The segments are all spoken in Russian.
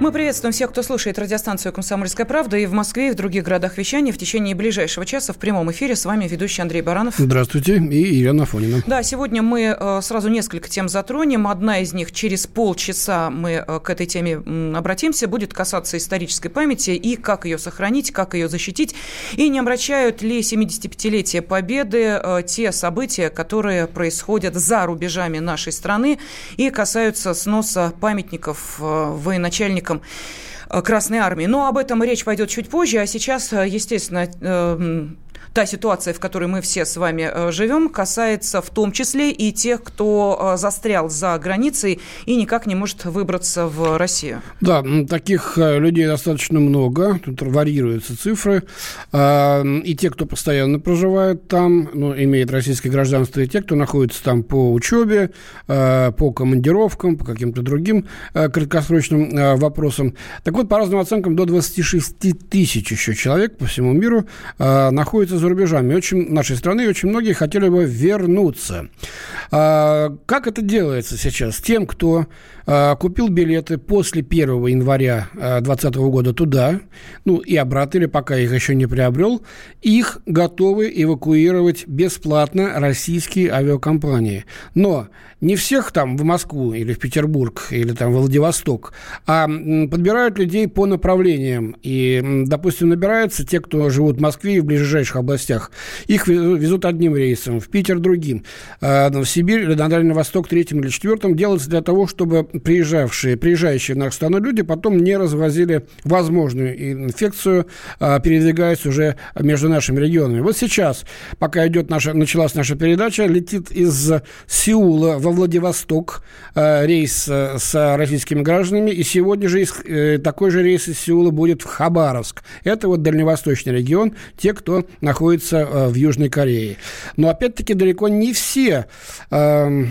Мы приветствуем всех, кто слушает радиостанцию «Комсомольская правда» и в Москве, и в других городах вещания. В течение ближайшего часа в прямом эфире с вами ведущий Андрей Баранов. Здравствуйте, и Елена Фонина. Да, сегодня мы э, сразу несколько тем затронем. Одна из них через полчаса мы э, к этой теме обратимся. Будет касаться исторической памяти и как ее сохранить, как ее защитить. И не обращают ли 75-летие Победы э, те события, которые происходят за рубежами нашей страны и касаются сноса памятников военачальников сотрудникам э, Красной Армии. Но об этом речь пойдет чуть позже, а сейчас, э, естественно, э, та ситуация, в которой мы все с вами э, живем, касается в том числе и тех, кто э, застрял за границей и никак не может выбраться в Россию. Да, таких э, людей достаточно много, тут варьируются цифры. А, и те, кто постоянно проживает там, ну, имеет российское гражданство, и те, кто находится там по учебе, по командировкам, по каким-то другим краткосрочным вопросам. Так вот, по разным оценкам, до 26 тысяч еще человек по всему миру за рубежами очень, нашей страны, и очень многие хотели бы вернуться. А, как это делается сейчас? Тем, кто а, купил билеты после 1 января 2020 а, года туда, ну и обратно, или пока их еще не приобрел, их готовы эвакуировать бесплатно российские авиакомпании. Но не всех там в Москву или в Петербург или там в Владивосток, а подбирают людей по направлениям. И, допустим, набираются те, кто живут в Москве и в ближайших областях. Их везут одним рейсом, в Питер другим, а, в Сибирь или на Дальний Восток третьим или четвертым. Делается для того, чтобы приезжавшие, приезжающие в нашу страну люди потом не развозили возможную инфекцию, а, передвигаясь уже между нашими регионами. Вот сейчас, пока идет наша, началась наша передача, летит из Сеула во Владивосток а, рейс э, с российскими гражданами, и сегодня же э, такой же рейс из Сеула будет в Хабаровск. Это вот дальневосточный регион, те, кто находится э, в Южной Корее. Но опять-таки далеко не все, э,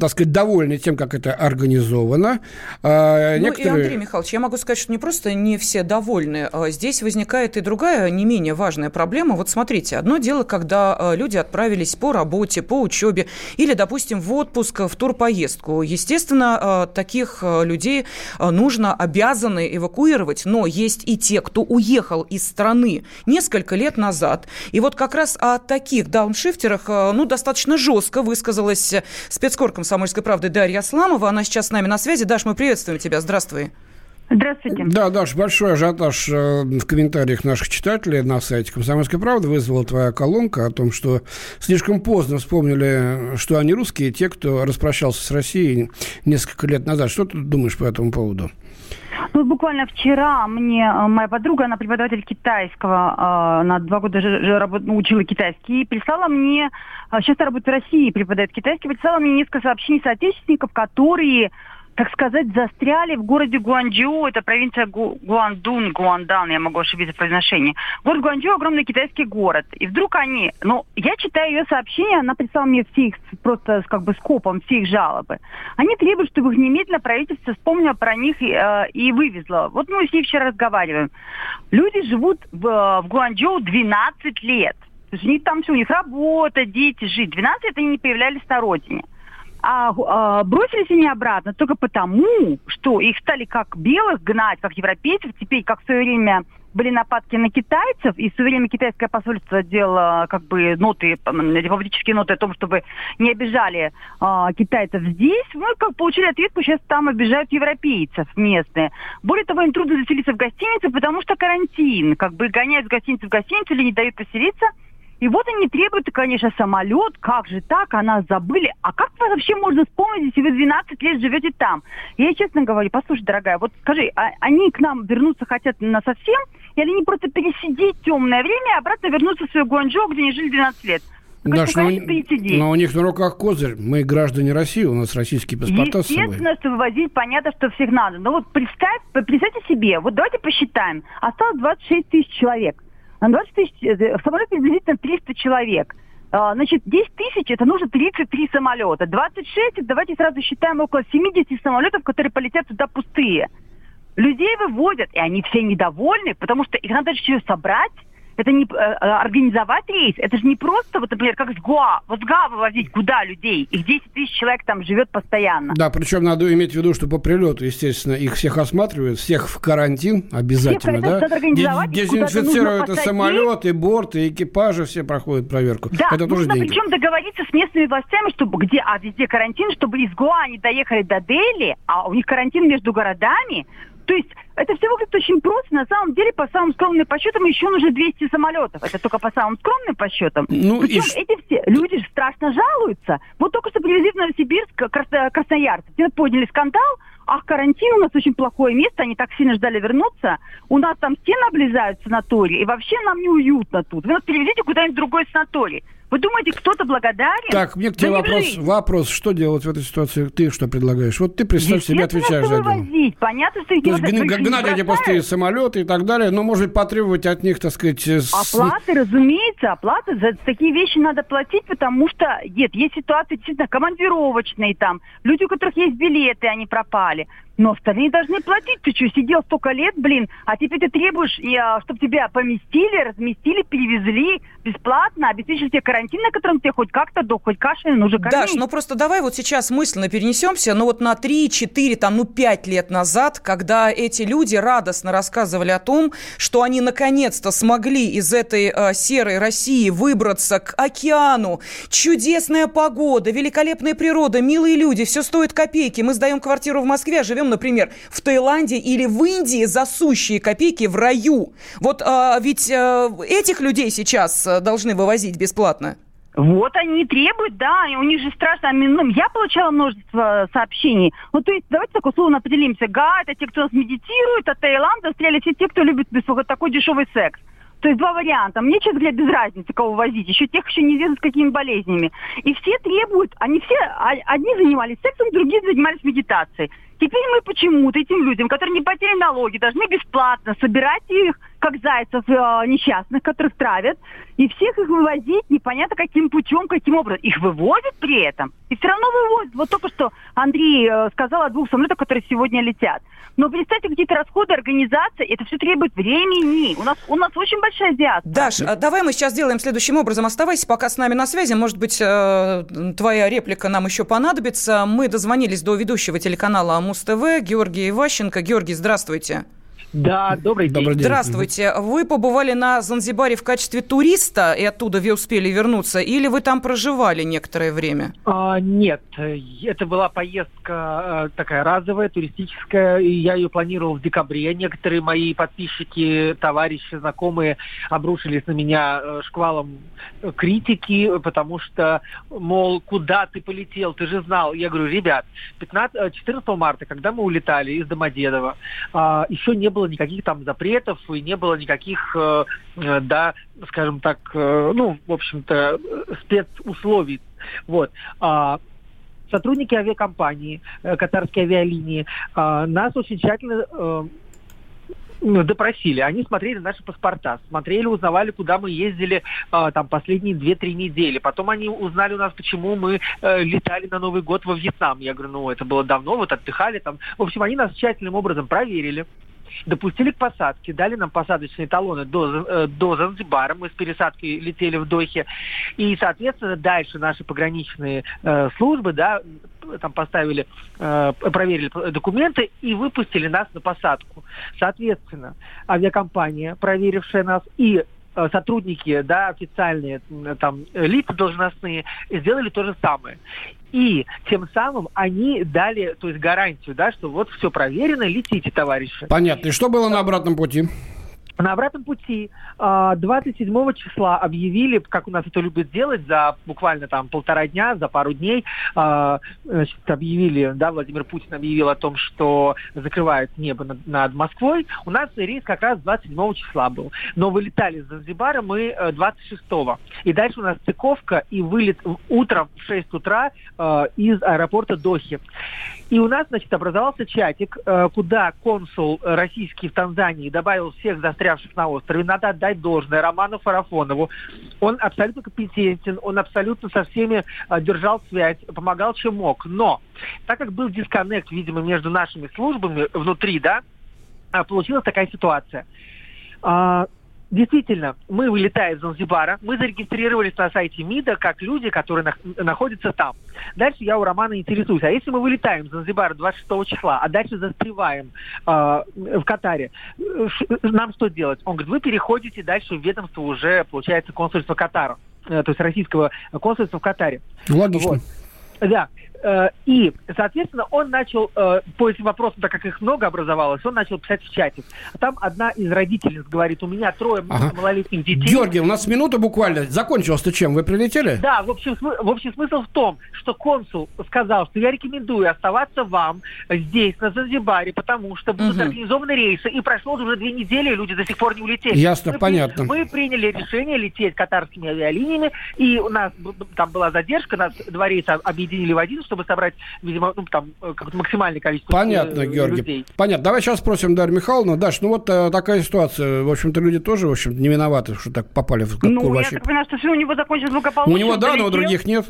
так сказать, довольны тем, как это организовано. Э, ну некоторые... и, Андрей Михайлович, я могу сказать, что не просто не все довольны. А здесь возникает и другая, не менее важная проблема. Вот смотрите, одно дело, когда э, люди отправились по работе, по учебе или, допустим, в отпуск, в турпоездку. Естественно, э, таких людей нужно, обязаны эвакуировать. Но есть и те, кто уехал из страны несколько лет назад и вот как раз о таких дауншифтерах, э, ну, достаточно жестко высказалась спецкор комсомольской правды Дарья Асламова. Она сейчас с нами на связи. Даш, мы приветствуем тебя. Здравствуй. Здравствуйте. Да, Даш, большой ажиотаж э, в комментариях наших читателей на сайте «Комсомольской правды» вызвала твоя колонка о том, что слишком поздно вспомнили, что они русские, те, кто распрощался с Россией несколько лет назад. Что ты думаешь по этому поводу? Ну, буквально вчера мне э, моя подруга, она преподаватель китайского, э, она два года ну, учила китайский, и прислала мне, сейчас э, работает в России, преподает китайский, прислала мне несколько сообщений соотечественников, которые так сказать, застряли в городе Гуанчжоу, это провинция Гу Гуандун, Гуандан, я могу ошибиться в произношении. Город Гуанчжоу огромный китайский город. И вдруг они, ну, я читаю ее сообщение, она прислала мне все их, просто как бы скопом, все их жалобы. Они требуют, чтобы их немедленно правительство вспомнило про них и, э, и вывезло. Вот мы с ней вчера разговариваем. Люди живут в, в Гуанчжоу 12 лет. То есть у них там все, у них работа, дети, жить. 12 лет они не появлялись на родине а, а бросились они обратно только потому, что их стали как белых гнать, как европейцев. Теперь, как в свое время были нападки на китайцев, и в свое время китайское посольство делало как бы ноты, дипломатические ноты о том, чтобы не обижали а, китайцев здесь. Мы как получили ответку, сейчас там обижают европейцев местные. Более того, им трудно заселиться в гостинице, потому что карантин. Как бы гоняют с гостиницы в гостиницу или не дают поселиться – и вот они требуют, конечно, самолет, как же так, о нас забыли. А как вообще можно вспомнить, если вы 12 лет живете там? Я честно говорю, послушай, дорогая, вот скажи, а они к нам вернуться хотят на совсем, или они просто пересидеть темное время и обратно вернуться в свою Гуанчжоу, где они жили 12 лет? Да, что но, но у них на руках козырь. Мы граждане России, у нас российские паспорта. Естественно, что вывозить, понятно, что всех надо. Но вот представь, представьте себе, вот давайте посчитаем. Осталось 26 тысяч человек. На 20 тысяч, э, в самолете приблизительно 300 человек. А, значит, 10 тысяч, это нужно 33 самолета. 26, давайте сразу считаем около 70 самолетов, которые полетят туда пустые. Людей выводят, и они все недовольны, потому что их надо еще собрать, это не э, э, организовать рейс, это же не просто, вот, например, как с Гоа, вот с Гоа вывозить куда людей, их 10 тысяч человек там живет постоянно. Да, причем надо иметь в виду, что по прилету, естественно, их всех осматривают, всех в карантин обязательно, Всех, да? это надо организовать, Де- их куда-то Дезинфицируют и самолет, и борт, и экипажи все проходят проверку. Да, это тоже нужно деньги. причем договориться с местными властями, чтобы где, а везде карантин, чтобы из Гоа они доехали до Дели, а у них карантин между городами. То есть это все выглядит очень просто. На самом деле, по самым скромным подсчетам, еще нужно 200 самолетов. Это только по самым скромным подсчетам. Ну, Причем и эти все люди страшно жалуются. Вот только что привезли в Новосибирск крас- красноярцев. Подняли скандал, ах, карантин, у нас очень плохое место, они так сильно ждали вернуться. У нас там стены облезают в санатории, и вообще нам неуютно тут. Вы нас перевезите куда-нибудь в другой санаторий. Вы думаете, кто-то благодарен? Так, мне к тебе вопрос, жизнь. вопрос, что делать в этой ситуации? Ты что предлагаешь? Вот ты представь себе, отвечаешь за вывозить. Понятно, что их То есть гн- гнать эти пустые самолеты и так далее, но, может быть, потребовать от них, так сказать... э, с- Оплаты, разумеется, оплаты. За такие вещи надо платить, потому что, нет, есть ситуации действительно командировочные там. Люди, у которых есть билеты, они пропали. sociale Но остальные должны платить. Ты что, сидел столько лет, блин, а теперь ты требуешь, чтобы тебя поместили, разместили, перевезли бесплатно, обеспечили тебе карантин, на котором тебе хоть как-то до, хоть кашель нужно кормить. Даш, ну просто давай вот сейчас мысленно перенесемся, ну вот на 3, 4, там, ну 5 лет назад, когда эти люди радостно рассказывали о том, что они наконец-то смогли из этой э, серой России выбраться к океану. Чудесная погода, великолепная природа, милые люди, все стоит копейки. Мы сдаем квартиру в Москве, а например, в Таиланде или в Индии за сущие копейки в раю. Вот э, ведь э, этих людей сейчас э, должны вывозить бесплатно. Вот они требуют, да, и у них же страшно. Ну, Я получала множество сообщений. Ну, то есть, давайте так условно определимся. га, это те, кто нас медитирует, а Таиланд застряли все те, кто любит вот такой дешевый секс. То есть два варианта. Мне, честно говоря, без разницы, кого возить. Еще тех еще неизвестно с какими болезнями. И все требуют, они все, а- одни занимались сексом, другие занимались медитацией. Теперь мы почему-то этим людям, которые не платили налоги, должны бесплатно собирать их, как зайцев э, несчастных, которых травят, и всех их вывозить непонятно каким путем, каким образом. Их вывозят при этом, и все равно вывозят. Вот только что Андрей э, сказал о двух самолетах, которые сегодня летят. Но представьте, какие-то расходы, организации, это все требует времени. У нас, у нас очень большая диаспора. Даш, а давай мы сейчас сделаем следующим образом. Оставайся пока с нами на связи. Может быть, э, твоя реплика нам еще понадобится. Мы дозвонились до ведущего телеканала Муз-ТВ Георгия Иващенко. Георгий, здравствуйте. Да, добрый день. Добрый день. Здравствуйте. Вы побывали на Занзибаре в качестве туриста, и оттуда вы успели вернуться, или вы там проживали некоторое время? А, нет, это была поездка э, такая разовая, туристическая, и я ее планировал в декабре. Некоторые мои подписчики, товарищи, знакомые обрушились на меня э, шквалом э, критики, потому что, мол, куда ты полетел, ты же знал. Я говорю, ребят, 15, э, 14 марта, когда мы улетали из Домодедова, еще не было никаких там запретов и не было никаких, э, э, да, скажем так, э, ну, в общем-то, э, спецусловий. Вот. А, сотрудники авиакомпании, э, катарские авиалинии, а, нас очень тщательно э, ну, допросили. Они смотрели наши паспорта, смотрели, узнавали, куда мы ездили а, там последние 2-3 недели. Потом они узнали у нас, почему мы э, летали на Новый год во Вьетнам. Я говорю, ну это было давно, вот отдыхали там. В общем, они нас тщательным образом проверили допустили к посадке, дали нам посадочные талоны до, э, до Занзибара, мы с пересадкой летели в Дохе, и, соответственно, дальше наши пограничные э, службы, да, там поставили, э, проверили документы и выпустили нас на посадку. Соответственно, авиакомпания, проверившая нас, и сотрудники, да, официальные там э, лица должностные сделали то же самое. И тем самым они дали, то есть гарантию, да, что вот все проверено, летите, товарищи. Понятно. И что было на обратном пути? На обратном пути а, 27 числа объявили, как у нас это любят делать, за буквально там полтора дня, за пару дней, а, значит, объявили, да, Владимир Путин объявил о том, что закрывает небо над, над Москвой. У нас рейс как раз 27 числа был. Но вылетали из Занзибара мы э, 26-го. И дальше у нас стыковка и вылет утром в 6 утра э, из аэропорта Дохи. И у нас, значит, образовался чатик, э, куда консул российский в Танзании добавил всех застрявших на острове. Надо отдать должное Роману Фарафонову. Он абсолютно компетентен, он абсолютно со всеми э, держал связь, помогал чем мог. Но так как был дисконнект, видимо, между нашими службами внутри, да, получилась такая ситуация. Действительно, мы вылетаем из Занзибара, мы зарегистрировались на сайте МИДа как люди, которые на, находятся там. Дальше я у Романа интересуюсь, а если мы вылетаем из Занзибара 26 числа, а дальше застреваем э, в Катаре, нам что делать? Он говорит, вы переходите дальше в ведомство уже, получается, консульство Катара, э, то есть российского консульства в Катаре. Логично. Вот. Да. Э, и, соответственно, он начал, э, по этим вопросам, так как их много образовалось, он начал писать в чате. Там одна из родительниц говорит, у меня трое ага. малолетних детей. Георгий, у нас минута буквально. Закончилось-то чем? Вы прилетели? Да, в общем, в общем смысл в том, что консул сказал, что я рекомендую оставаться вам здесь, на Занзибаре, потому что будут угу. организованы рейсы. И прошло уже две недели, и люди до сих пор не улетели. Ясно, мы, понятно. Мы приняли решение лететь катарскими авиалиниями, и у нас там была задержка, нас два рейса объединили в один, чтобы собрать, видимо, ну, там, э, какое-то максимальное количество Понятно, э, Георгий. людей. Понятно. Давай сейчас спросим Дарью Михайловну. Даш, ну вот э, такая ситуация. В общем-то, люди тоже, в общем не виноваты, что так попали в какую Ну, я так понимаю, что все у него закончилось благополучно. У него, да, но у других нет.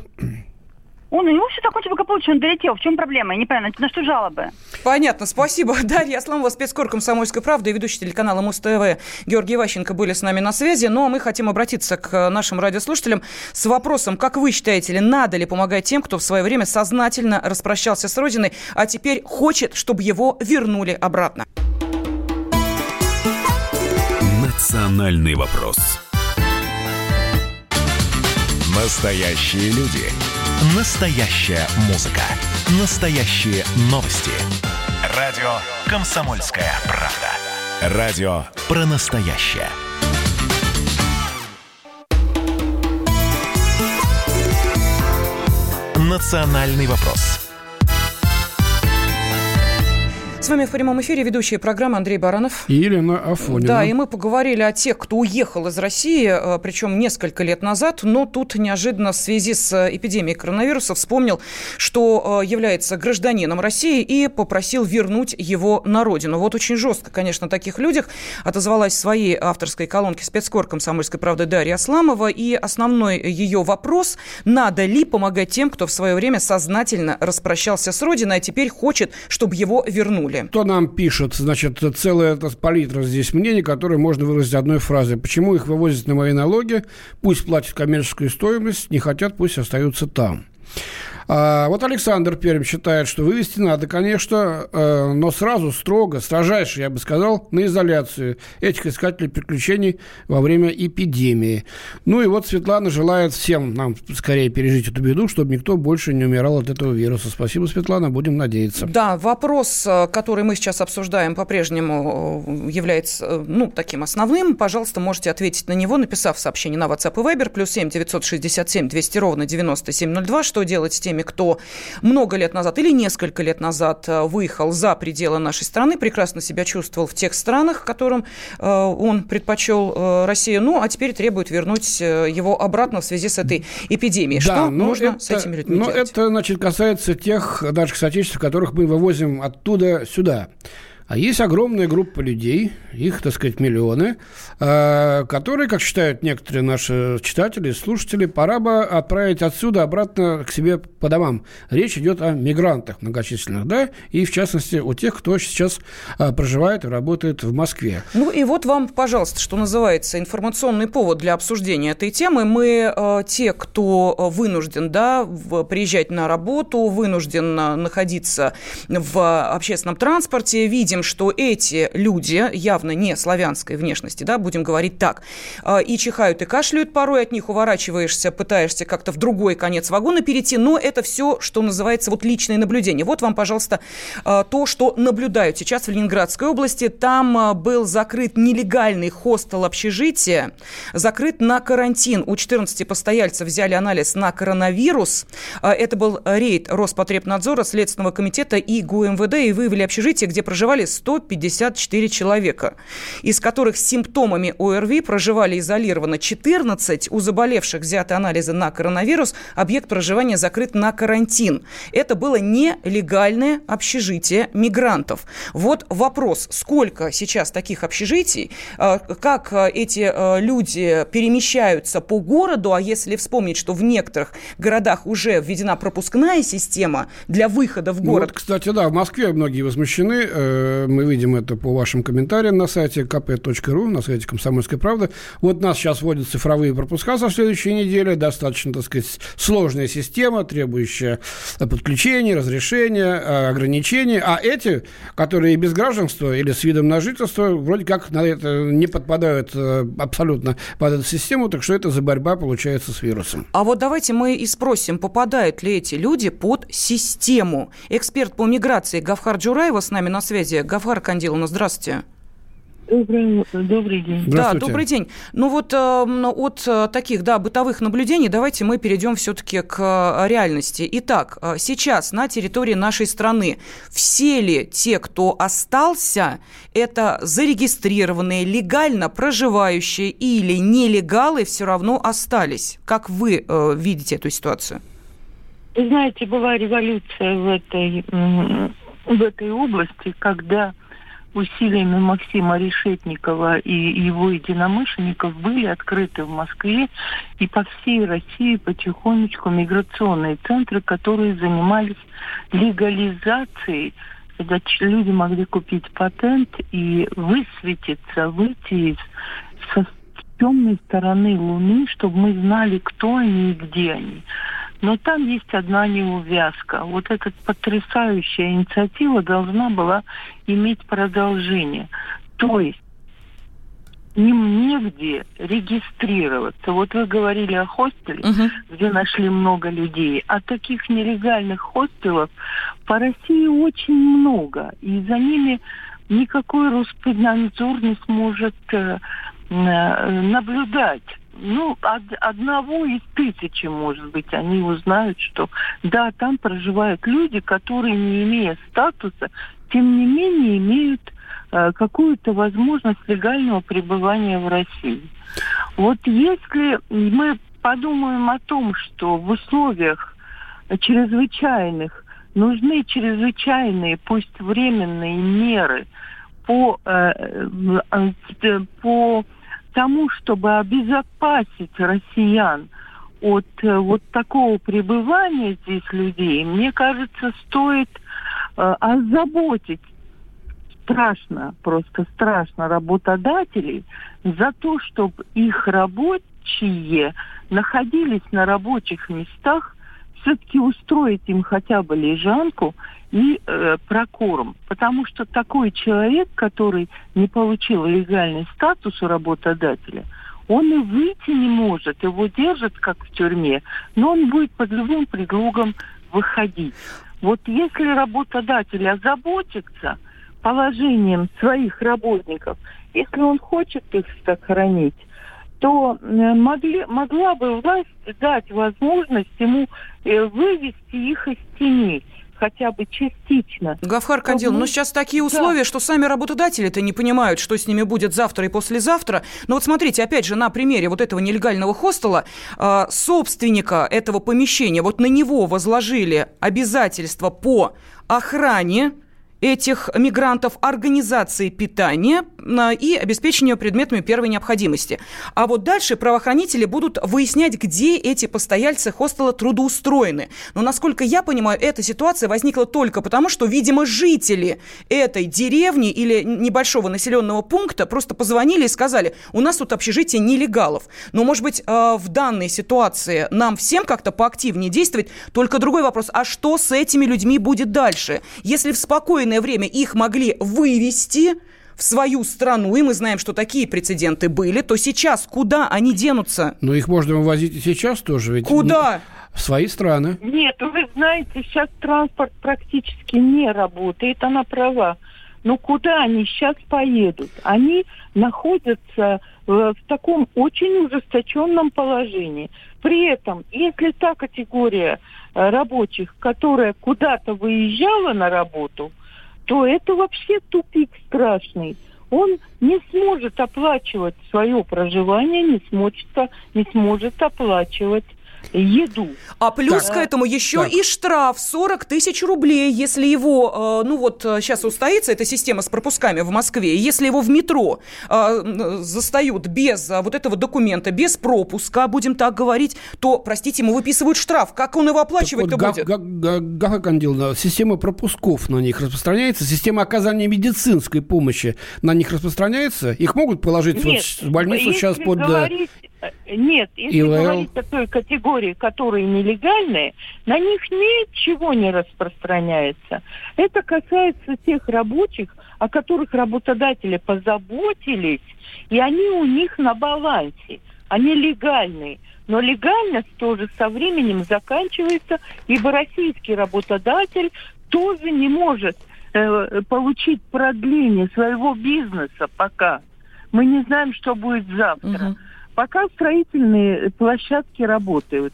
Он, у него все закончилось благополучно, он долетел. В чем проблема? Я не понимаю, на, на что жалобы? Понятно, спасибо. Дарья Асламова, спецкор «Комсомольской правды» и ведущий телеканала Муз-ТВ Георгий Ващенко были с нами на связи. Но ну, а мы хотим обратиться к нашим радиослушателям с вопросом, как вы считаете, ли надо ли помогать тем, кто в свое время сознательно распрощался с Родиной, а теперь хочет, чтобы его вернули обратно? Национальный вопрос. Настоящие люди. Настоящая музыка. Настоящие новости. Радио «Комсомольская правда». Радио про настоящее. Национальный вопрос. С вами в прямом эфире ведущая программы Андрей Баранов. И Елена Афонина. Да, и мы поговорили о тех, кто уехал из России, э, причем несколько лет назад, но тут неожиданно в связи с э, эпидемией коронавируса вспомнил, что э, является гражданином России и попросил вернуть его на родину. Вот очень жестко, конечно, о таких людях отозвалась в своей авторской колонке спецкор комсомольской правды Дарья Асламова. И основной ее вопрос, надо ли помогать тем, кто в свое время сознательно распрощался с родиной, а теперь хочет, чтобы его вернули деле. Кто нам пишет? Значит, целая эта палитра здесь мнений, которые можно выразить одной фразой. Почему их вывозят на мои налоги? Пусть платят коммерческую стоимость, не хотят, пусть остаются там. А, вот Александр Перм считает, что вывести надо, конечно, э, но сразу строго, строжайше, я бы сказал, на изоляцию этих искателей приключений во время эпидемии. Ну и вот Светлана желает всем нам скорее пережить эту беду, чтобы никто больше не умирал от этого вируса. Спасибо, Светлана, будем надеяться. Да, вопрос, э, который мы сейчас обсуждаем, по-прежнему э, является ну, таким основным. Пожалуйста, можете ответить на него, написав сообщение на WhatsApp и Viber, плюс 7 967 200 ровно 9702. Что делать с теми теми, кто много лет назад или несколько лет назад э, выехал за пределы нашей страны, прекрасно себя чувствовал в тех странах, которым э, он предпочел э, Россию, ну, а теперь требует вернуть его обратно в связи с этой эпидемией. Да, Что нужно это, с этими людьми но делать? это, значит, касается тех наших соотечественников, которых мы вывозим оттуда сюда. А есть огромная группа людей, их, так сказать, миллионы, э, которые, как считают некоторые наши читатели, слушатели, пора бы отправить отсюда обратно к себе по домам. Речь идет о мигрантах многочисленных, да, и в частности о тех, кто сейчас э, проживает и работает в Москве. Ну и вот вам, пожалуйста, что называется, информационный повод для обсуждения этой темы. Мы э, те, кто вынужден, да, приезжать на работу, вынужден находиться в общественном транспорте, видим видим, что эти люди явно не славянской внешности, да, будем говорить так, а, и чихают, и кашляют порой, от них уворачиваешься, пытаешься как-то в другой конец вагона перейти, но это все, что называется вот личное наблюдение. Вот вам, пожалуйста, а, то, что наблюдают сейчас в Ленинградской области. Там а, был закрыт нелегальный хостел общежития, закрыт на карантин. У 14 постояльцев взяли анализ на коронавирус. Это был рейд Роспотребнадзора, Следственного комитета и ГУМВД, и выявили общежитие, где проживали 154 человека, из которых с симптомами ОРВИ проживали изолированно 14, у заболевших взяты анализы на коронавирус, объект проживания закрыт на карантин. Это было нелегальное общежитие мигрантов. Вот вопрос, сколько сейчас таких общежитий, а, как а, эти а, люди перемещаются по городу, а если вспомнить, что в некоторых городах уже введена пропускная система для выхода в город. Ну, вот, кстати, да, в Москве многие возмущены э, э, мы видим это по вашим комментариям на сайте kp.ru, на сайте «Комсомольской правды». Вот нас сейчас вводят цифровые пропуска со следующей недели. Достаточно, так сказать, сложная система, требующая подключения, разрешения, э, ограничений. А эти, которые без гражданства или с видом на жительство, вроде как на это не подпадают э, абсолютно под эту систему. Так что это за борьба получается с вирусом. А вот давайте мы и спросим, попадают ли эти люди под систему. Эксперт по миграции Гавхар Джураева с нами на связи. Гавхар Кандиловна, здравствуйте. Добрый, добрый день. Да, добрый день. Ну вот э, от таких, да, бытовых наблюдений давайте мы перейдем все-таки к э, реальности. Итак, э, сейчас на территории нашей страны все ли те, кто остался, это зарегистрированные, легально проживающие или нелегалы все равно остались? Как вы э, видите эту ситуацию? Вы знаете, была революция в этой, в этой области, когда усилиями Максима Решетникова и его единомышленников были открыты в Москве и по всей России потихонечку миграционные центры, которые занимались легализацией когда люди могли купить патент и высветиться, выйти из со темной стороны Луны, чтобы мы знали, кто они и где они. Но там есть одна неувязка. Вот эта потрясающая инициатива должна была иметь продолжение. То есть им негде регистрироваться. Вот вы говорили о хостеле, uh-huh. где нашли много людей. А таких нелегальных хостелов по России очень много. И за ними никакой Роспотребнадзор не сможет э, э, наблюдать ну, од, одного из тысячи, может быть, они узнают, что да, там проживают люди, которые, не имея статуса, тем не менее имеют э, какую-то возможность легального пребывания в России. Вот если мы подумаем о том, что в условиях чрезвычайных нужны чрезвычайные, пусть временные меры по, э, э, по тому, чтобы обезопасить россиян от э, вот такого пребывания здесь людей, мне кажется, стоит э, озаботить страшно, просто страшно работодателей за то, чтобы их рабочие находились на рабочих местах все-таки устроить им хотя бы лежанку и э, прокорм. Потому что такой человек, который не получил легальный статус у работодателя, он и выйти не может, его держат как в тюрьме, но он будет под любым предлогом выходить. Вот если работодатель озаботится положением своих работников, если он хочет их сохранить, то э, могли, могла бы власть дать возможность ему э, вывести их из тени хотя бы частично. Гафхар Кандил, ну сейчас такие условия, да. что сами работодатели-то не понимают, что с ними будет завтра и послезавтра. Но вот смотрите, опять же, на примере вот этого нелегального хостела, э, собственника этого помещения, вот на него возложили обязательства по охране, этих мигрантов, организации питания и обеспечения предметами первой необходимости. А вот дальше правоохранители будут выяснять, где эти постояльцы хостела трудоустроены. Но, насколько я понимаю, эта ситуация возникла только потому, что, видимо, жители этой деревни или небольшого населенного пункта просто позвонили и сказали, у нас тут общежитие нелегалов. Но, может быть, э, в данной ситуации нам всем как-то поактивнее действовать. Только другой вопрос, а что с этими людьми будет дальше? Если в спокойном спокойное время их могли вывести в свою страну, и мы знаем, что такие прецеденты были, то сейчас куда они денутся? Ну, их можно вывозить и сейчас тоже. Ведь куда? В свои страны. Нет, вы знаете, сейчас транспорт практически не работает, она права. Но куда они сейчас поедут? Они находятся в таком очень ужесточенном положении. При этом, если та категория э, рабочих, которая куда-то выезжала на работу, то это вообще тупик страшный. Он не сможет оплачивать свое проживание, не сможет, не сможет оплачивать еду. А плюс так, к этому еще так. и штраф 40 тысяч рублей, если его, ну вот сейчас устоится эта система с пропусками в Москве, если его в метро застают без вот этого документа, без пропуска, будем так говорить, то, простите, ему выписывают штраф. Как он его оплачивать-то вот, будет? Гаха Кандиловна, система пропусков на них распространяется, система оказания медицинской помощи на них распространяется? Их могут положить Нет, вот в больницу сейчас под... Говорить нет, если ИВЛ... говорить о той категории, которые нелегальные, на них ничего не распространяется. Это касается тех рабочих, о которых работодатели позаботились, и они у них на балансе. Они легальные. Но легальность тоже со временем заканчивается, ибо российский работодатель тоже не может э, получить продление своего бизнеса пока. Мы не знаем, что будет завтра. Угу пока строительные площадки работают.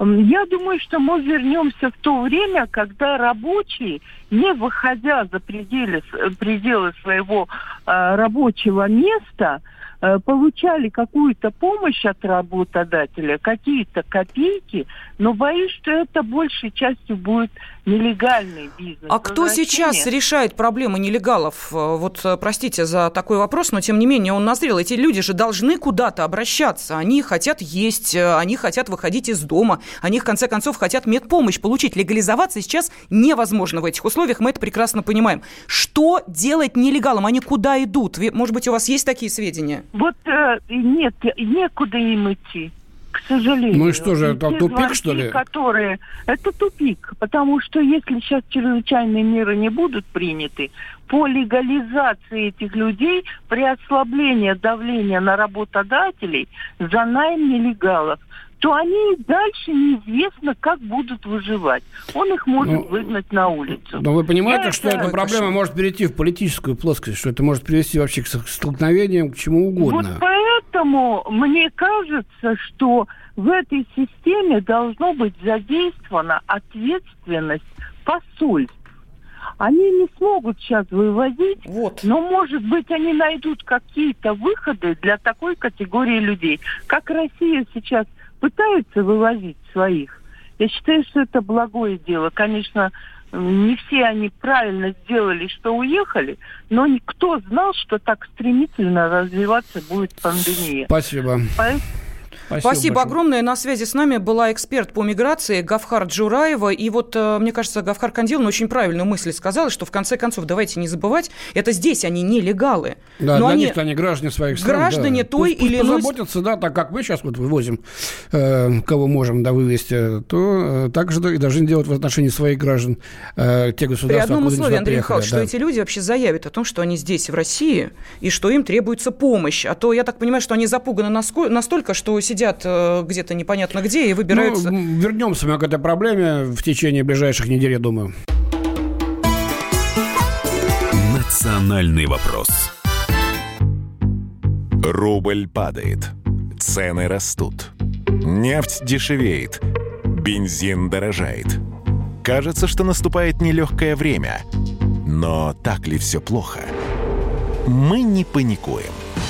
Я думаю, что мы вернемся в то время, когда рабочие, не выходя за пределы, пределы своего э, рабочего места, Э, получали какую-то помощь от работодателя, какие-то копейки, но боюсь, что это большей частью будет нелегальный бизнес. А кто сейчас решает проблемы нелегалов? Э, вот, э, простите за такой вопрос, но тем не менее он назрел. Эти люди же должны куда-то обращаться. Они хотят есть, они хотят выходить из дома, они, в конце концов, хотят медпомощь получить. Легализоваться сейчас невозможно в этих условиях, мы это прекрасно понимаем. Что делать нелегалам? Они куда идут? Может быть, у вас есть такие сведения? Вот э, нет, некуда им идти к сожалению. Ну и что же, это тупик, звонки, что ли? Которые... Это тупик, потому что если сейчас чрезвычайные меры не будут приняты, по легализации этих людей при ослаблении давления на работодателей за найм нелегалов то они дальше неизвестно, как будут выживать. Он их может ну, выгнать на улицу. Но вы понимаете, Я что это... эта проблема может перейти в политическую плоскость, что это может привести вообще к столкновениям, к чему угодно. Вот поэтому мне кажется, что в этой системе должно быть задействована ответственность посольств. Они не смогут сейчас вывозить, вот. но, может быть, они найдут какие-то выходы для такой категории людей. Как Россия сейчас пытаются вывозить своих. Я считаю, что это благое дело. Конечно, не все они правильно сделали, что уехали, но никто знал, что так стремительно развиваться будет пандемия. Спасибо. Поэтому Спасибо, Спасибо огромное. На связи с нами была эксперт по миграции Гавхар Джураева. И вот, э, мне кажется, Гавхар Кандиловна очень правильную мысль сказала, что в конце концов, давайте не забывать, это здесь они нелегалы. Да, Но они, них они граждане своих стран. Граждане да. той пусть, или иной... заботятся, да, так как мы сейчас вот вывозим, э, кого можем, да, вывести, то э, так же и должны делать в отношении своих граждан э, те государства, При одном условии, Андрей Михайлович, да. что эти люди вообще заявят о том, что они здесь, в России, и что им требуется помощь. А то, я так понимаю, что они запуганы настолько, что сидят э, где-то непонятно где и выбираются... Ну, вернемся мы к этой проблеме в течение ближайших недель, я думаю. Национальный вопрос. Рубль падает. Цены растут. Нефть дешевеет. Бензин дорожает. Кажется, что наступает нелегкое время. Но так ли все плохо? Мы не паникуем.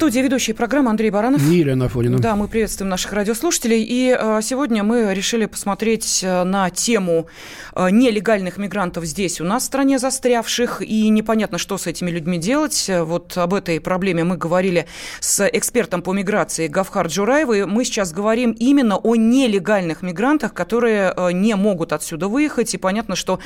студии ведущий программы Андрей Баранов. Елена Афонина. Да, мы приветствуем наших радиослушателей. И э, сегодня мы решили посмотреть э, на тему э, нелегальных мигрантов здесь, у нас в стране застрявших. И непонятно, что с этими людьми делать. Вот об этой проблеме мы говорили с экспертом по миграции Гавхар Джураевой. Мы сейчас говорим именно о нелегальных мигрантах, которые не могут отсюда выехать. И понятно, что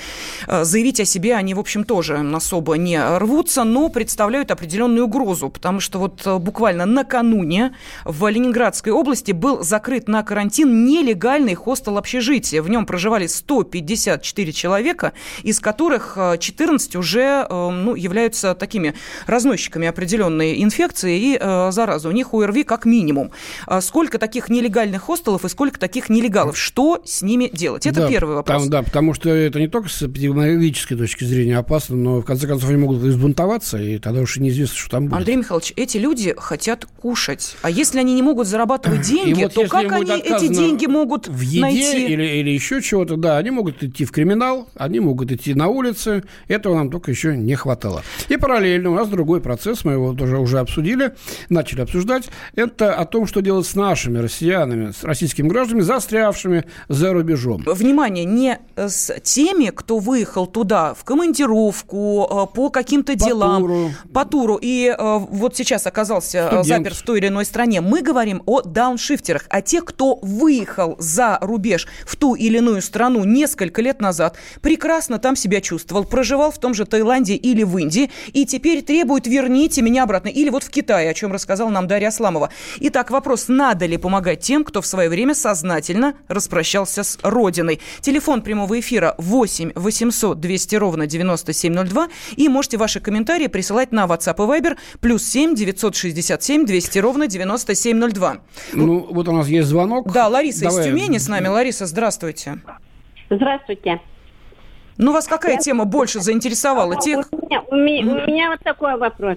заявить о себе они, в общем, тоже особо не рвутся, но представляют определенную угрозу. Потому что вот буквально накануне в Ленинградской области был закрыт на карантин нелегальный хостел общежития. В нем проживали 154 человека, из которых 14 уже ну, являются такими разносчиками определенной инфекции и заразы. У них ОРВИ как минимум. Сколько таких нелегальных хостелов и сколько таких нелегалов? Что с ними делать? Это да, первый вопрос. Там, да, потому что это не только с эпидемиологической точки зрения опасно, но в конце концов они могут избунтоваться, и тогда уж неизвестно, что там будет. Андрей Михайлович, эти люди хотят кушать. А если они не могут зарабатывать деньги, вот то как они эти деньги могут в еде найти? Или, или еще чего-то, да, они могут идти в криминал, они могут идти на улицы. Этого нам только еще не хватало. И параллельно у нас другой процесс, мы его тоже уже обсудили, начали обсуждать. Это о том, что делать с нашими россиянами, с российскими гражданами, застрявшими за рубежом. Внимание, не с теми, кто выехал туда в командировку, э, по каким-то делам, туру. по туру, и э, вот сейчас оказался э, Студент. заперт в той или иной стране. Мы говорим о дауншифтерах, о тех, кто выехал за рубеж в ту или иную страну несколько лет назад, прекрасно там себя чувствовал, проживал в том же Таиланде или в Индии, и теперь требует «верните меня обратно». Или вот в Китае, о чем рассказала нам Дарья Асламова. Итак, вопрос, надо ли помогать тем, кто в свое время сознательно распрощался с Родиной. Телефон прямого эфира 8 800 200 ровно 9702. И можете ваши комментарии присылать на WhatsApp и Viber плюс 7 967 200 ровно 9702. Ну, вот у нас есть звонок. Да, Лариса Давай. из Тюмени с нами. Лариса, здравствуйте. Здравствуйте. Ну, вас какая тема больше заинтересовала? Тех... У меня, у меня, у меня вот такой вопрос.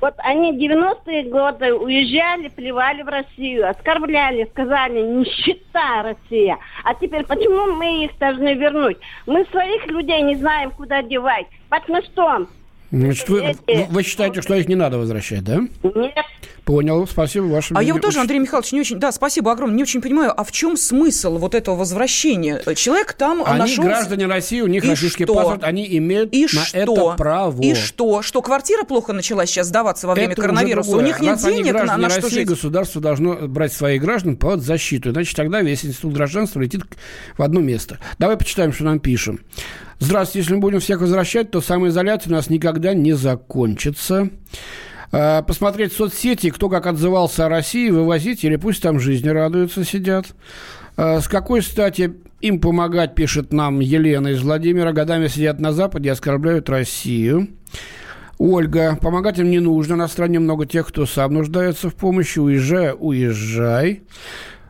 Вот они 90-е годы уезжали, плевали в Россию, оскорбляли, сказали, нищета Россия. А теперь почему мы их должны вернуть? Мы своих людей не знаем, куда девать. Потому что Значит, вы, вы считаете, что их не надо возвращать, да? нет, Понял, спасибо, ваше А я вот тоже, Андрей Михайлович, не очень... Да, спасибо огромное. Не очень понимаю, а в чем смысл вот этого возвращения? Человек там Они нашел... граждане России, у них И российский что? паспорт, они имеют И на что? это право. И что? Что квартира плохо начала сейчас сдаваться во время Это коронавируса? У них нет Раз денег на, на что России, жить? государство должно брать своих граждан под защиту. Иначе тогда весь институт гражданства летит в одно место. Давай почитаем, что нам пишем. Здравствуйте, если мы будем всех возвращать, то самоизоляция у нас никогда не закончится. А, Посмотреть соцсети, кто как отзывался о России, вывозить, или пусть там жизни радуются, сидят. А, С какой стати им помогать, пишет нам Елена из Владимира, годами сидят на Западе и оскорбляют Россию. Ольга, помогать им не нужно. На стране много тех, кто сам нуждается в помощи. Уезжай, уезжай.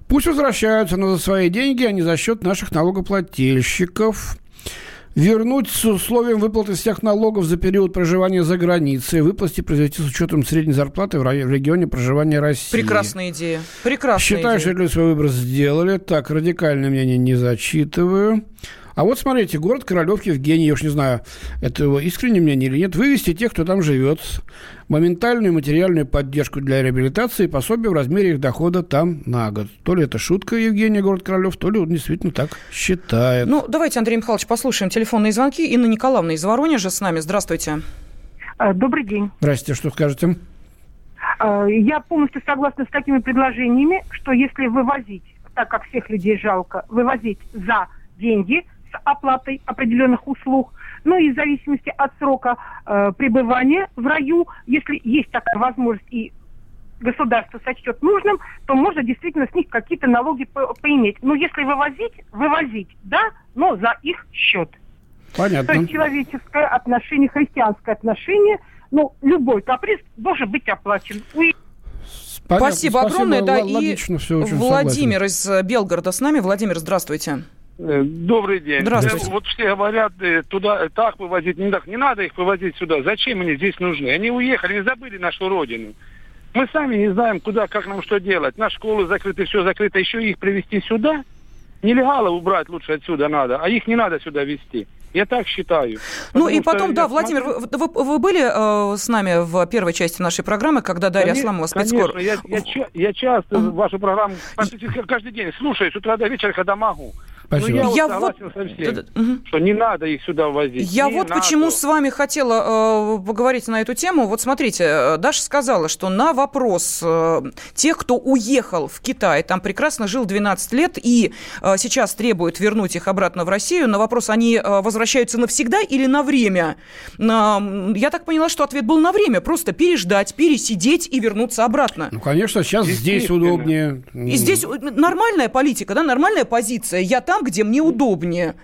Пусть возвращаются, но за свои деньги, а не за счет наших налогоплательщиков. Вернуть с условием выплаты всех налогов за период проживания за границей. Выплате произвести с учетом средней зарплаты в рай- в регионе проживания России. Прекрасная идея. Прекрасная Считаю, что идея. люди свой выбор сделали. Так, радикальное мнение не зачитываю. А вот смотрите, город Королев Евгений, я уж не знаю, это его искреннее мнение или нет, вывести тех, кто там живет, моментальную материальную поддержку для реабилитации и пособие в размере их дохода там на год. То ли это шутка Евгения, город Королев, то ли он действительно так считает. Ну, давайте, Андрей Михайлович, послушаем телефонные звонки. Инна Николаевна из Воронежа с нами. Здравствуйте. А, Добрый день. Здрасте, что скажете? А, Я полностью согласна с такими предложениями, что если вывозить, так как всех людей жалко, вывозить за деньги с оплатой определенных услуг, ну и в зависимости от срока э, пребывания в раю, если есть такая возможность и государство сочтет нужным, то можно действительно с них какие-то налоги по- поиметь. Но если вывозить, вывозить, да, но за их счет. То Понятно. есть человеческое отношение, христианское отношение, ну, любой каприз должен быть оплачен. Понятно. Спасибо огромное. Да, и все очень Владимир из э, Белгорода с нами. Владимир, здравствуйте. Э, Добрый день. Здравствуйте. Э, Вот все говорят, э, туда так вывозить, не так. Не надо их вывозить сюда. Зачем они здесь нужны? Они уехали, не забыли нашу родину. Мы сами не знаем, куда, как нам что делать. Наши школы закрыты, все закрыто. Еще их привезти сюда? Нелегалы убрать лучше отсюда надо, а их не надо сюда везти. Я так считаю. Ну и потом, да, Владимир, смотрю- вы, вы- вы были э, с нами в первой части нашей программы, когда Дарья Конечно, Асламова спецкор... Конечно, я, я, я часто вашу программу каждый день слушаю с утра до вечера, когда могу. Спасибо. Ну, я, Я вот вот- согласен со всем, мгм. что не надо их сюда возить. Я Не вот надо. почему с вами хотела э, поговорить на эту тему. Вот смотрите, э, Даша сказала, что на вопрос э, тех, кто уехал в Китай, там прекрасно жил 12 лет и э, сейчас требует вернуть их обратно в Россию, на вопрос, они э, возвращаются навсегда или на время? М, я так поняла, что ответ был на время, просто переждать, пересидеть и вернуться обратно. Ну, конечно, сейчас здесь удобнее. И здесь э, нормальная политика, да, нормальная позиция. Я там, где мне удобнее.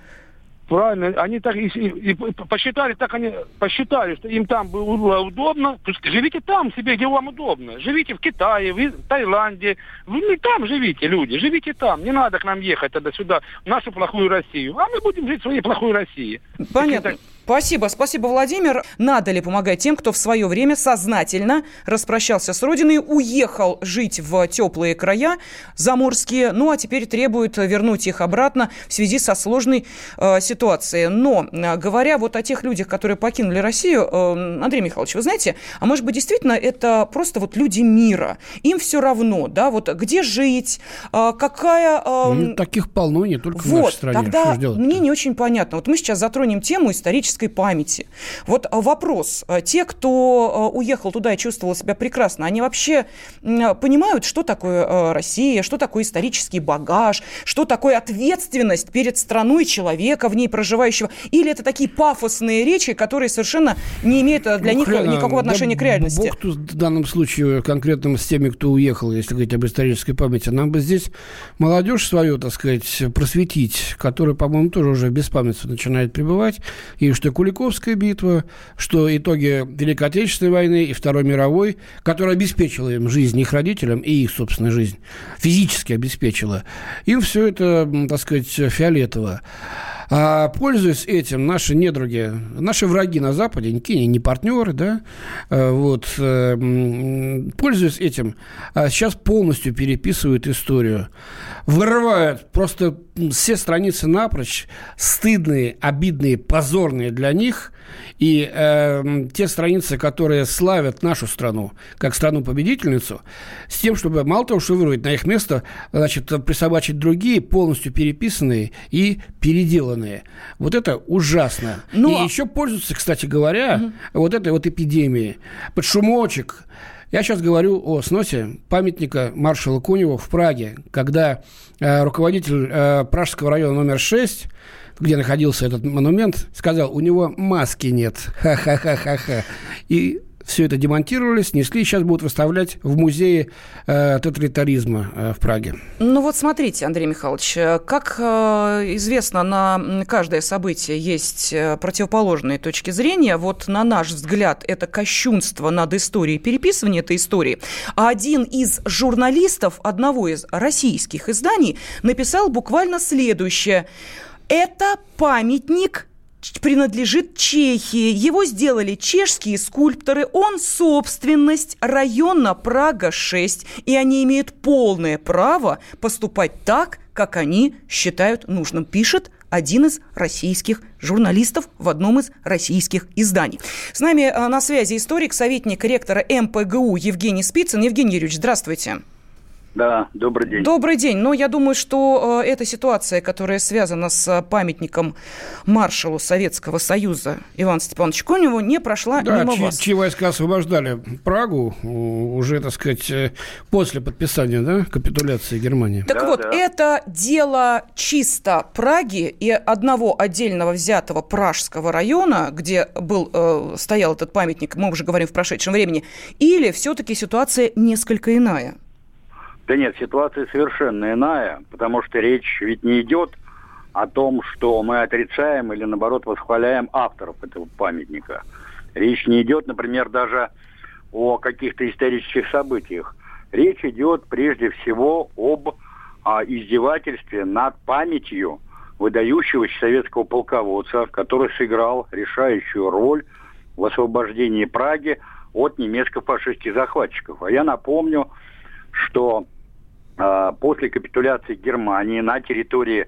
Правильно, они так и, и- и посчитали, так они посчитали, что им там было удобно. Живите там себе, где вам удобно. Живите в Китае, в Таиланде. Вы не там живите, люди, живите там. Не надо к нам ехать тогда сюда, в нашу плохую Россию. А мы будем жить в своей плохой России. Понятно. Спасибо, спасибо, Владимир. Надо ли помогать тем, кто в свое время сознательно распрощался с родиной, уехал жить в теплые края заморские, ну а теперь требует вернуть их обратно в связи со сложной э, ситуацией. Но э, говоря вот о тех людях, которые покинули Россию, э, Андрей Михайлович, вы знаете, а может быть действительно это просто вот люди мира, им все равно, да, вот где жить, э, какая... э, Ну, таких полно, не только в нашей вот, стране. тогда ж делать-то? мне не очень понятно. Вот мы сейчас затронем тему исторической памяти. Вот а, вопрос. А, Те, кто а, уехал туда и чувствовал себя прекрасно, они вообще понимают, что такое Россия, что такое исторический багаж, что такое ответственность перед страной человека в ней проживающего? Или это такие пафосные речи, которые совершенно не имеют для Ну, них хрен, никакого да отношения к реальности? Бог тут в данном случае конкретно с теми, кто уехал, если говорить об исторической памяти. Нам бы здесь молодежь свою, так сказать, просветить, которая, по-моему, тоже уже в беспамятство начинает пребывать. И что Куликовская битва, что итоги Великой Отечественной войны и Второй мировой, которая обеспечила им жизнь, их родителям и их, собственно, жизнь, физически обеспечила. Им все это, так сказать, фиолетово. А пользуясь этим, наши недруги, наши враги на Западе, никакие не партнеры, да, э, вот, э, пользуясь этим, а, сейчас полностью переписывают историю. Вырывают просто все страницы напрочь, стыдные, обидные, позорные для них, и э, те страницы, которые славят нашу страну как страну-победительницу, с тем, чтобы мало того, что вырвать на их место, значит, присобачить другие, полностью переписанные и переделанные. Вот это ужасно. Ну, и а- еще пользуются, кстати говоря, вот этой вот эпидемией. Под шумочек. Я сейчас говорю о сносе памятника маршала Кунева в Праге, когда э, руководитель э, Пражского района номер 6 где находился этот монумент, сказал, у него маски нет. Ха-ха-ха-ха-ха. И все это демонтировали, снесли, сейчас будут выставлять в музее э, тоталитаризма э, в Праге. Ну вот смотрите, Андрей Михайлович, э, как э, известно, на каждое событие есть э, противоположные точки зрения. Вот на наш взгляд это кощунство над историей, переписывание этой истории. А один из журналистов одного из российских изданий написал буквально следующее. Это памятник принадлежит Чехии. Его сделали чешские скульпторы. Он собственность района Прага-6. И они имеют полное право поступать так, как они считают нужным, пишет один из российских журналистов в одном из российских изданий. С нами а, на связи историк, советник ректора МПГУ Евгений Спицын. Евгений Юрьевич, здравствуйте. Да, добрый день. Добрый день. Но я думаю, что э, эта ситуация, которая связана с э, памятником маршалу Советского Союза Ивану Степановичу Коневу, не прошла Да, мимо чьи, вас. чьи войска освобождали Прагу уже, так сказать, э, после подписания да, капитуляции Германии. Так Да, вот, да. это дело чисто Праги и одного отдельного взятого пражского района, где был, э, стоял этот памятник, мы уже говорим в прошедшем времени, или все-таки ситуация несколько иная? Да нет, ситуация совершенно иная, потому что речь ведь не идет о том, что мы отрицаем или, наоборот, восхваляем авторов этого памятника. Речь не идет, например, даже о каких-то исторических событиях. Речь идет прежде всего об а, издевательстве над памятью выдающегося советского полководца, который сыграл решающую роль в освобождении Праги от немецко-фашистских захватчиков. А я напомню, что э, после капитуляции Германии на территории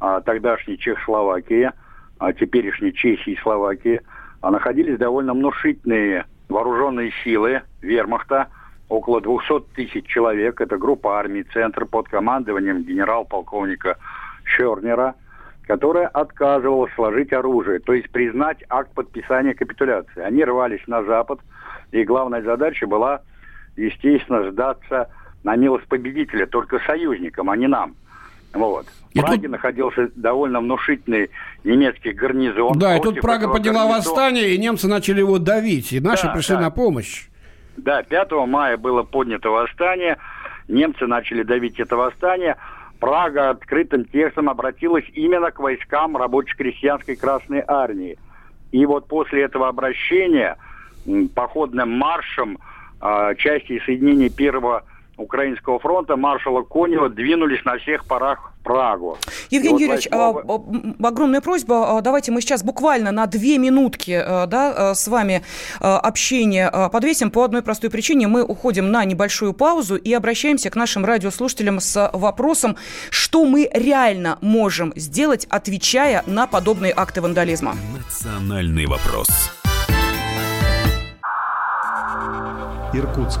э, тогдашней Чехословакии, а теперешней Чехии и Словакии, а, находились довольно внушительные вооруженные силы вермахта, около 200 тысяч человек. Это группа армий, центр под командованием генерал-полковника Чернера, которая отказывалась сложить оружие, то есть признать акт подписания капитуляции. Они рвались на Запад, и главная задача была, естественно, сдаться на милость победителя, только союзникам, а не нам. Вот. В и Праге тут... находился довольно внушительный немецкий гарнизон. Да, и тут Прага подняла гарнизон... восстание, и немцы начали его давить, и наши да, пришли да. на помощь. Да, 5 мая было поднято восстание, немцы начали давить это восстание. Прага открытым текстом обратилась именно к войскам рабоче-крестьянской Красной Армии. И вот после этого обращения походным маршем э, части соединений первого Украинского фронта маршала Конева двинулись на всех парах в Прагу. Евгений вот Юрьевич, 8... А, огромная просьба. А, давайте мы сейчас буквально на две минутки а, да, с вами общение подвесим. По одной простой причине мы уходим на небольшую паузу и обращаемся к нашим радиослушателям с вопросом, что мы реально можем сделать, отвечая на подобные акты вандализма. Национальный вопрос. Иркутск.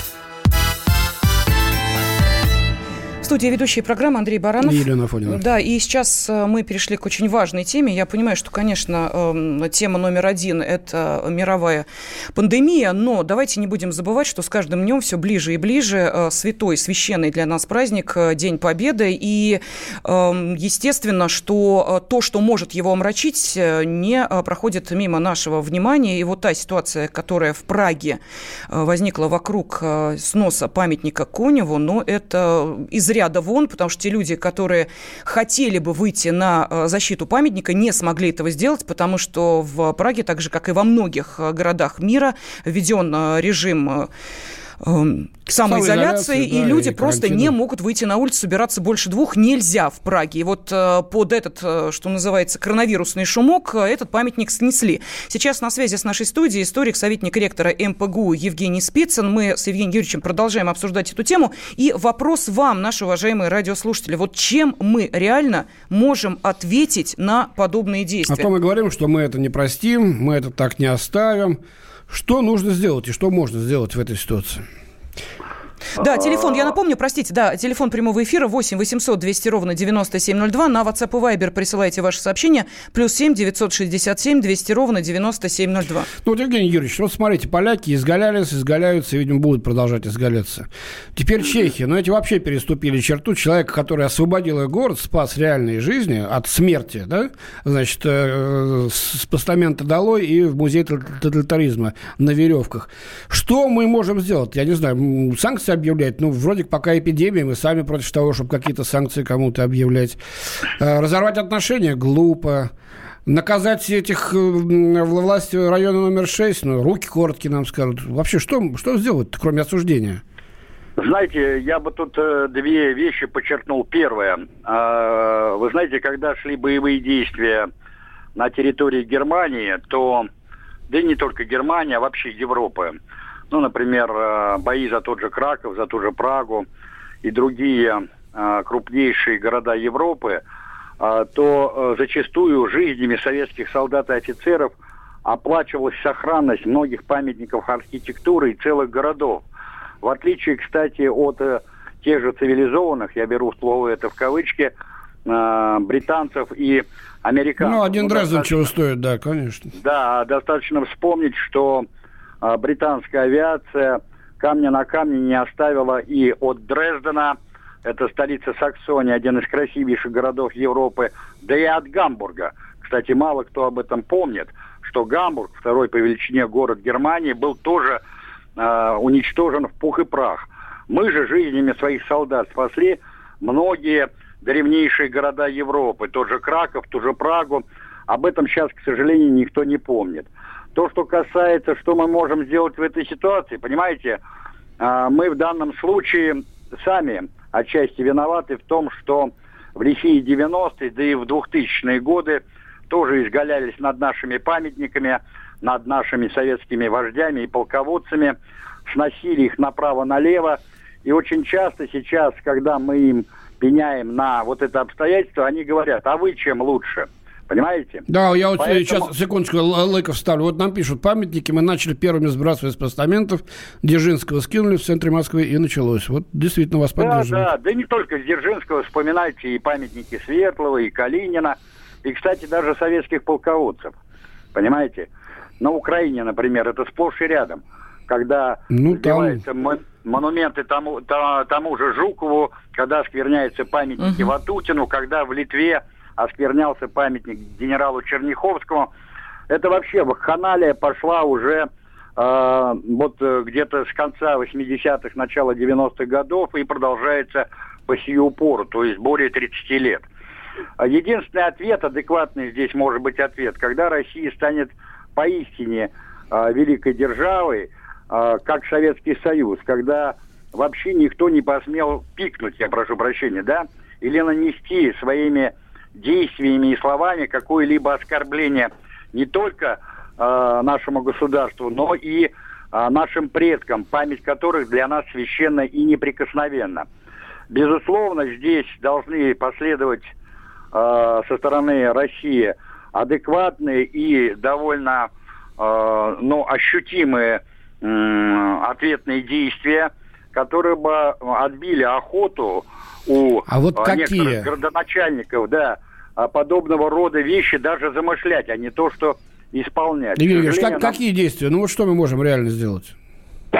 студии ведущие программы Андрей Баранов. И Елена Афонина. Да, и сейчас э, мы перешли к очень важной теме. Я понимаю, что, конечно, эм, тема номер один – это мировая пандемия, но давайте не будем забывать, что с каждым днем все ближе и ближе э, святой, священный для нас праздник э, – День Победы. И, эм, естественно, что то, что может его омрачить, не проходит мимо нашего внимания. И вот та ситуация, которая в Праге возникла вокруг сноса памятника Коневу, но это изрядно ряда вон, потому что те люди, которые хотели бы выйти на э, защиту памятника, не смогли этого сделать, потому что в Праге, так же, как и во многих э, городах мира, введен э, режим самоизоляции, и да, люди и просто не могут выйти на улицу, собираться больше двух нельзя в Праге. И вот э, под этот, э, что называется, коронавирусный шумок, э, этот памятник снесли. Сейчас на связи с нашей студией историк, советник ректора МПГУ Евгений Спицын. Мы с Евгением Юрьевичем продолжаем обсуждать эту тему. И вопрос вам, наши уважаемые радиослушатели. Вот чем мы реально можем ответить на подобные действия? А то мы говорим, что мы это не простим, мы это так не оставим. Что нужно сделать и что можно сделать в этой ситуации? Да, телефон, я напомню, простите, да, телефон прямого эфира 8 800 200 ровно 9702. На WhatsApp и Viber присылайте ваши сообщения. Плюс 7 967 200 ровно 9702. Ну вот, Евгений Юрьевич, вот смотрите, поляки изгалялись, изгаляются и, видимо, будут продолжать изгаляться. Теперь Чехия, но ну, эти вообще переступили черту. Человек, который освободил их город, спас реальные жизни от смерти, да, значит, э, с постамента долой и в музей тоталитаризма на веревках. Что мы можем сделать? Я не знаю, санкции объявлять. Ну, вроде пока эпидемия, мы сами против того, чтобы какие-то санкции кому-то объявлять. Э, разорвать отношения глупо. Наказать этих э, власти района номер 6, ну, руки короткие нам скажут. Вообще, что, что сделать, кроме осуждения? Знаете, я бы тут э, две вещи подчеркнул. Первое. Э, вы знаете, когда шли боевые действия на территории Германии, то, да и не только Германия, а вообще Европы, ну, например, э, бои за тот же Краков, за ту же Прагу и другие э, крупнейшие города Европы, э, то зачастую жизнями советских солдат и офицеров оплачивалась сохранность многих памятников архитектуры и целых городов. В отличие, кстати, от тех же цивилизованных, я беру слово это в кавычки, британцев и американцев. Ну, один ну, Дрезден чего стоит, да, конечно. Да, достаточно вспомнить, что британская авиация камня на камне не оставила и от Дрездена, это столица Саксонии, один из красивейших городов Европы, да и от Гамбурга. Кстати, мало кто об этом помнит, что Гамбург, второй по величине город Германии, был тоже э, уничтожен в пух и прах. Мы же жизнями своих солдат спасли многие древнейшие города Европы, тот же Краков, ту же Прагу. Об этом сейчас, к сожалению, никто не помнит. То, что касается, что мы можем сделать в этой ситуации, понимаете, а, мы в данном случае сами отчасти виноваты в том, что в лихие 90-е, да и в 2000-е годы тоже изгалялись над нашими памятниками, над нашими советскими вождями и полководцами, сносили их направо-налево. И очень часто сейчас, когда мы им пеняем на вот это обстоятельство, они говорят, а вы чем лучше – Понимаете? Да, я вот Поэтому... сейчас, секундочку, лайков ставлю. Вот нам пишут, памятники мы начали первыми сбрасывать с постаментов. Дзержинского скинули в центре Москвы и началось. Вот действительно вас поддерживают. Да, да, да не только Дзержинского, вспоминайте и памятники Светлого, и Калинина, и, кстати, даже советских полководцев. Понимаете? На Украине, например, это сплошь и рядом. Когда ну, там... монументы тому, тому же Жукову, когда скверняются памятники угу. Ватутину, когда в Литве осквернялся памятник генералу Черняховскому. Это вообще вакханалия пошла уже э, вот э, где-то с конца 80-х, начала 90-х годов и продолжается по сию пору, то есть более 30 лет. А единственный ответ, адекватный здесь может быть ответ, когда Россия станет поистине э, великой державой, э, как Советский Союз, когда вообще никто не посмел пикнуть, я прошу прощения, да, или нанести своими действиями и словами какое-либо оскорбление не только э, нашему государству, но и э, нашим предкам, память которых для нас священна и неприкосновенна. Безусловно, здесь должны последовать э, со стороны России адекватные и довольно э, ну, ощутимые э, ответные действия, которые бы отбили охоту у а вот а, какие? некоторых городоначальников, да, а, подобного рода вещи даже замышлять, а не то, что исполнять. Игорь Ильич, как, нам... какие действия? Ну вот что мы можем реально сделать?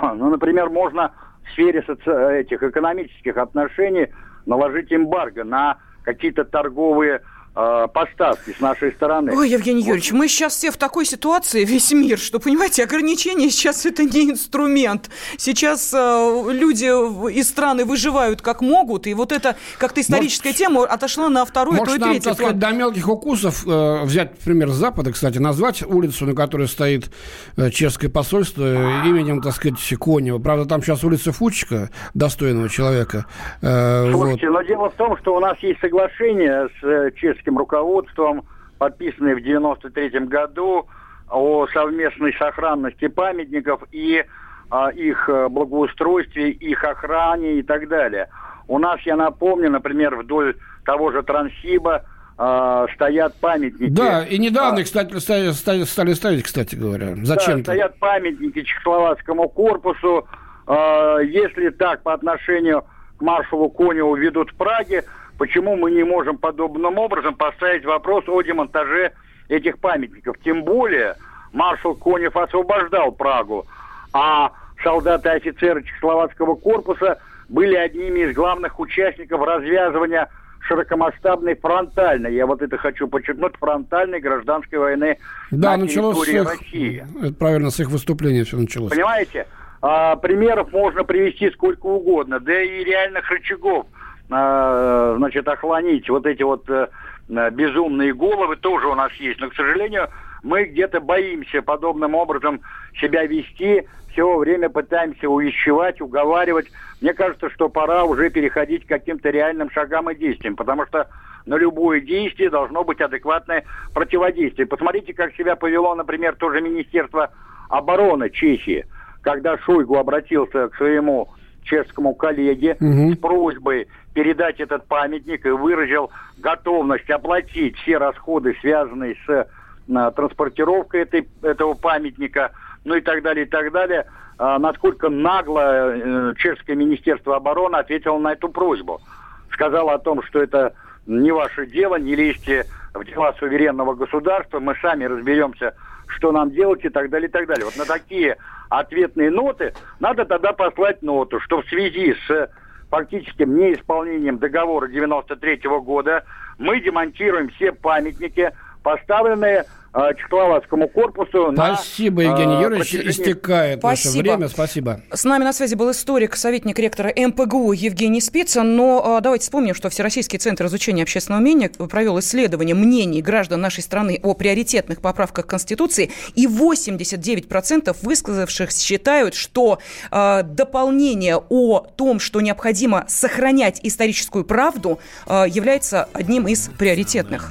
Ну, например, можно в сфере соци... этих экономических отношений наложить эмбарго на какие-то торговые Э, поставки с нашей стороны. Ой, Евгений вот. Юрьевич, мы сейчас все в такой ситуации, весь мир, что, понимаете, ограничения сейчас это не инструмент. Сейчас э, люди из страны выживают как могут, и вот это как-то историческая может, тема отошла на второй, может, то и третий так сказать, до мелких укусов э, взять пример с Запада, кстати, назвать улицу, на которой стоит э, чешское посольство э, именем, так сказать, Конева. Правда, там сейчас улица Фучика, достойного человека. Э, Слушайте, вот. но дело в том, что у нас есть соглашение с э, чешским советским руководством, подписанные в 93 году о совместной сохранности памятников и а, их э, благоустройстве, их охране и так далее. У нас, я напомню, например, вдоль того же Транссиба э, стоят памятники. Да, и недавно, а, кстати, стали, стали ставить, кстати говоря. Зачем? Да, стоят памятники Чехословацкому корпусу. Э, если так по отношению к маршалу Коневу ведут в Праге, Почему мы не можем подобным образом поставить вопрос о демонтаже этих памятников? Тем более маршал Конев освобождал Прагу, а солдаты и офицеры Чехословацкого корпуса были одними из главных участников развязывания широкомасштабной фронтальной, я вот это хочу подчеркнуть, фронтальной гражданской войны да, на началось территории их, России. Это правильно, с их выступления все началось. Понимаете? А, примеров можно привести сколько угодно, да и реальных рычагов – значит, охлонить вот эти вот э, безумные головы тоже у нас есть. Но, к сожалению, мы где-то боимся подобным образом себя вести, все время пытаемся увещевать, уговаривать. Мне кажется, что пора уже переходить к каким-то реальным шагам и действиям, потому что на любое действие должно быть адекватное противодействие. Посмотрите, как себя повело, например, тоже Министерство обороны Чехии, когда Шойгу обратился к своему чешскому коллеге угу. с просьбой передать этот памятник и выразил готовность оплатить все расходы, связанные с а, транспортировкой этой, этого памятника, ну и так далее, и так далее. А, насколько нагло э, чешское министерство обороны ответило на эту просьбу. Сказало о том, что это не ваше дело, не лезьте в дела суверенного государства, мы сами разберемся, что нам делать и так далее, и так далее. Вот на такие ответные ноты надо тогда послать ноту, что в связи с фактическим неисполнением договора 93 -го года мы демонтируем все памятники поставленные э, Чехословацкому корпусу Спасибо, на, Евгений э, Юрьевич. протяжении- Истекает Спасибо. наше время. Спасибо. С нами на связи был историк, советник ректора МПГУ Евгений Спицын. Но э, давайте вспомним, что Всероссийский центр изучения общественного мнения провел исследование мнений граждан нашей страны о приоритетных поправках к Конституции, и 89% высказавших считают, что э, дополнение о том, что необходимо сохранять историческую правду, э, является одним из приоритетных.